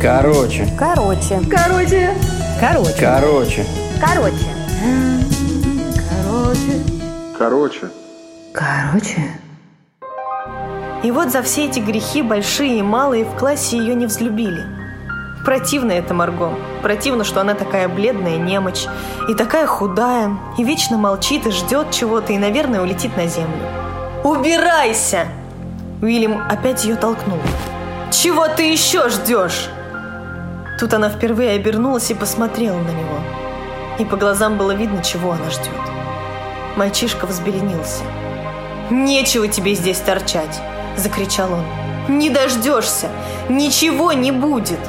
Короче. Короче. Короче. Короче. Короче. Короче. Короче. Короче. И вот за все эти грехи, большие и малые, в классе ее не взлюбили. Противно это Марго. Противно, что она такая бледная немочь, и такая худая, и вечно молчит и ждет чего-то, и, наверное, улетит на землю. «Убирайся!» Уильям опять ее толкнул. «Чего ты еще ждешь?» Тут она впервые обернулась и посмотрела на него. И по глазам было видно, чего она ждет. Мальчишка взбеленился. «Нечего тебе здесь торчать!» – закричал он. «Не дождешься! Ничего не будет!»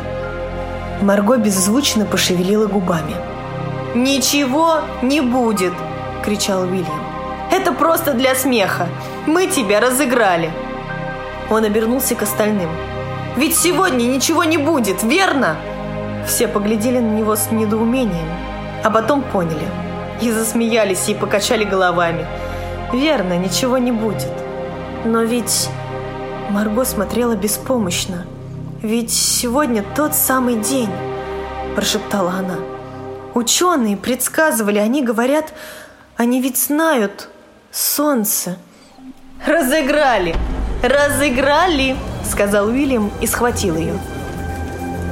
Марго беззвучно пошевелила губами. «Ничего не будет!» – кричал Уильям. «Это просто для смеха! Мы тебя разыграли!» Он обернулся к остальным. «Ведь сегодня ничего не будет, верно?» Все поглядели на него с недоумением, а потом поняли. И засмеялись, и покачали головами. «Верно, ничего не будет. Но ведь...» Марго смотрела беспомощно. «Ведь сегодня тот самый день», – прошептала она. «Ученые предсказывали, они говорят, они ведь знают солнце». «Разыграли! Разыграли!» – сказал Уильям и схватил ее.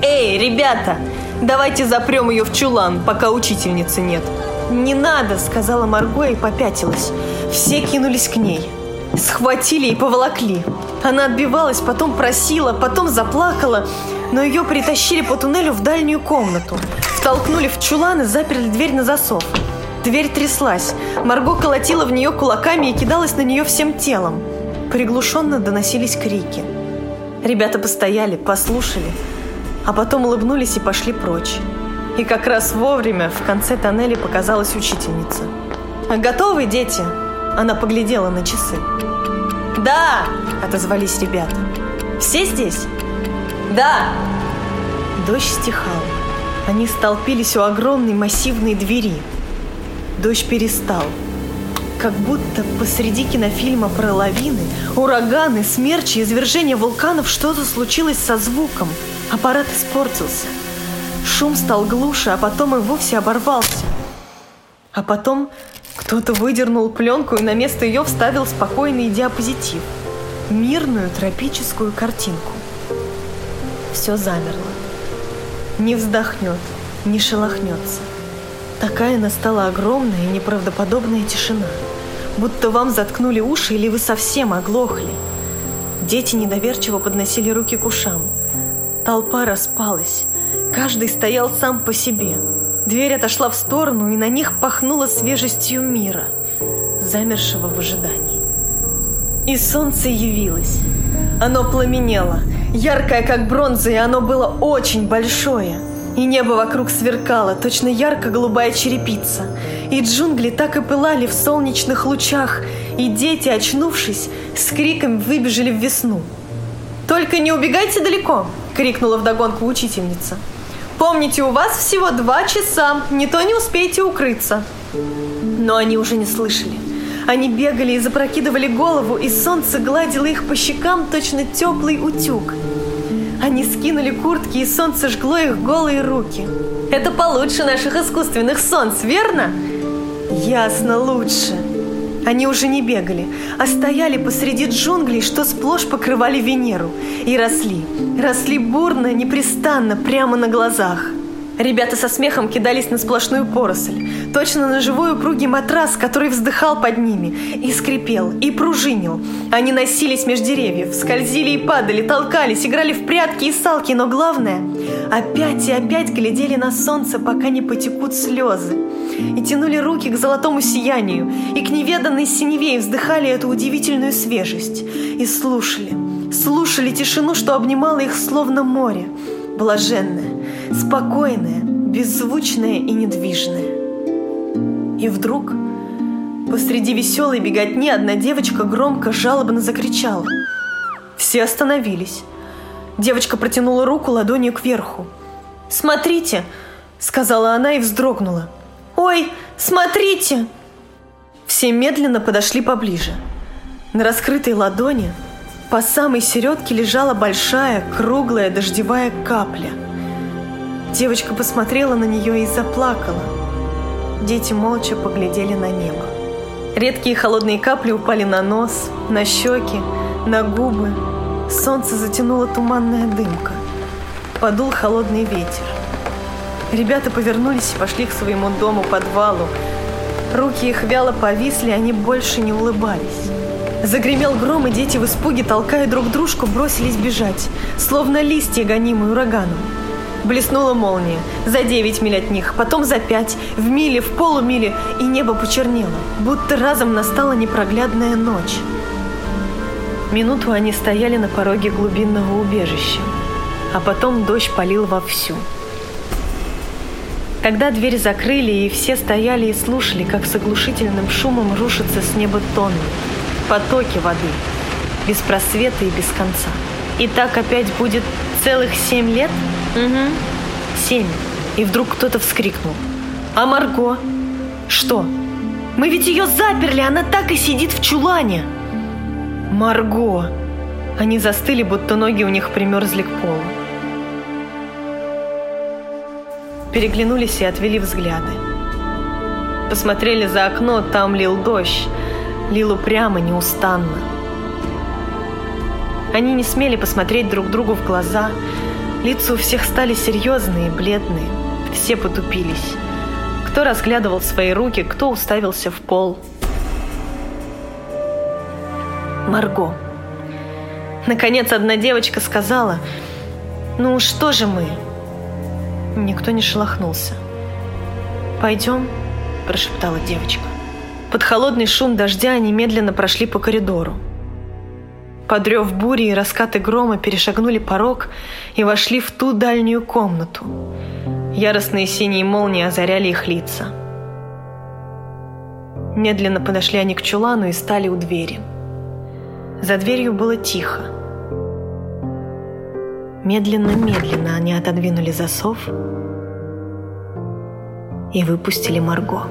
«Эй, ребята, давайте запрем ее в чулан, пока учительницы нет». «Не надо!» – сказала Марго и попятилась. Все кинулись к ней. Схватили и поволокли. Она отбивалась, потом просила, потом заплакала, но ее притащили по туннелю в дальнюю комнату. Втолкнули в чулан и заперли дверь на засов. Дверь тряслась. Марго колотила в нее кулаками и кидалась на нее всем телом. Приглушенно доносились крики. Ребята постояли, послушали, а потом улыбнулись и пошли прочь. И как раз вовремя в конце тоннеля показалась учительница. «Готовы, дети?» Она поглядела на часы. «Да!» – отозвались ребята. «Все здесь?» «Да!» Дождь стихал. Они столпились у огромной массивной двери. Дождь перестал. Как будто посреди кинофильма про лавины, ураганы, смерчи, извержения вулканов что-то случилось со звуком. Аппарат испортился. Шум стал глуше, а потом и вовсе оборвался. А потом кто-то выдернул пленку и на место ее вставил спокойный диапозитив. Мирную тропическую картинку. Все замерло. Не вздохнет, не шелохнется. Такая настала огромная и неправдоподобная тишина. Будто вам заткнули уши или вы совсем оглохли. Дети недоверчиво подносили руки к ушам. Толпа распалась. Каждый стоял сам по себе. Дверь отошла в сторону, и на них пахнуло свежестью мира, замершего в ожидании. И солнце явилось. Оно пламенело, яркое, как бронза, и оно было очень большое. И небо вокруг сверкало, точно ярко-голубая черепица. И джунгли так и пылали в солнечных лучах, и дети, очнувшись, с криком выбежали в весну. «Только не убегайте далеко!» — крикнула вдогонку учительница. Помните, у вас всего два часа, не то не успеете укрыться. Но они уже не слышали. Они бегали и запрокидывали голову, и солнце гладило их по щекам точно теплый утюг. Они скинули куртки, и солнце жгло их голые руки. Это получше наших искусственных солнц, верно? Ясно, лучше. Они уже не бегали, а стояли посреди джунглей, что сплошь покрывали Венеру, и росли. Росли бурно, непрестанно, прямо на глазах. Ребята со смехом кидались на сплошную поросль, точно на живой упругий матрас, который вздыхал под ними, и скрипел, и пружинил. Они носились меж деревьев, скользили и падали, толкались, играли в прятки и салки, но главное, опять и опять глядели на солнце, пока не потекут слезы и тянули руки к золотому сиянию, и к неведанной синеве, и вздыхали эту удивительную свежесть, и слушали, слушали тишину, что обнимала их словно море, блаженное, спокойное, беззвучное и недвижное. И вдруг посреди веселой беготни одна девочка громко, жалобно закричала. Все остановились. Девочка протянула руку ладонью кверху. «Смотрите!» — сказала она и вздрогнула. «Ой, смотрите!» Все медленно подошли поближе. На раскрытой ладони по самой середке лежала большая, круглая дождевая капля. Девочка посмотрела на нее и заплакала. Дети молча поглядели на небо. Редкие холодные капли упали на нос, на щеки, на губы. Солнце затянуло туманная дымка. Подул холодный ветер. Ребята повернулись и пошли к своему дому, подвалу. Руки их вяло повисли, они больше не улыбались. Загремел гром, и дети в испуге, толкая друг дружку, бросились бежать, словно листья, гонимые ураганом. Блеснула молния. За девять миль от них, потом за пять, в миле, в полумиле, и небо почернело, будто разом настала непроглядная ночь. Минуту они стояли на пороге глубинного убежища, а потом дождь полил вовсю. Когда дверь закрыли, и все стояли и слушали, как с оглушительным шумом рушатся с неба тонны, потоки воды, без просвета и без конца. И так опять будет целых семь лет? Угу, семь. И вдруг кто-то вскрикнул. А Марго? Что? Мы ведь ее заперли, она так и сидит в чулане. Марго! Они застыли, будто ноги у них примерзли к полу. Переглянулись и отвели взгляды. Посмотрели за окно, там лил дождь. Лил упрямо, неустанно. Они не смели посмотреть друг другу в глаза. Лица у всех стали серьезные, бледные. Все потупились. Кто разглядывал свои руки, кто уставился в пол. Марго. Наконец одна девочка сказала, «Ну что же мы?» Никто не шелохнулся. «Пойдем?» – прошептала девочка. Под холодный шум дождя они медленно прошли по коридору. Под рев бури и раскаты грома перешагнули порог и вошли в ту дальнюю комнату. Яростные синие молнии озаряли их лица. Медленно подошли они к чулану и стали у двери. За дверью было тихо. Медленно-медленно они отодвинули засов и выпустили Марго.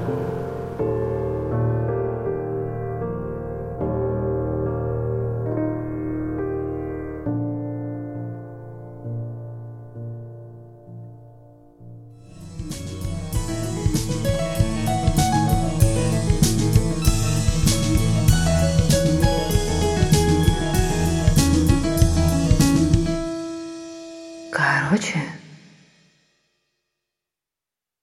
Короче,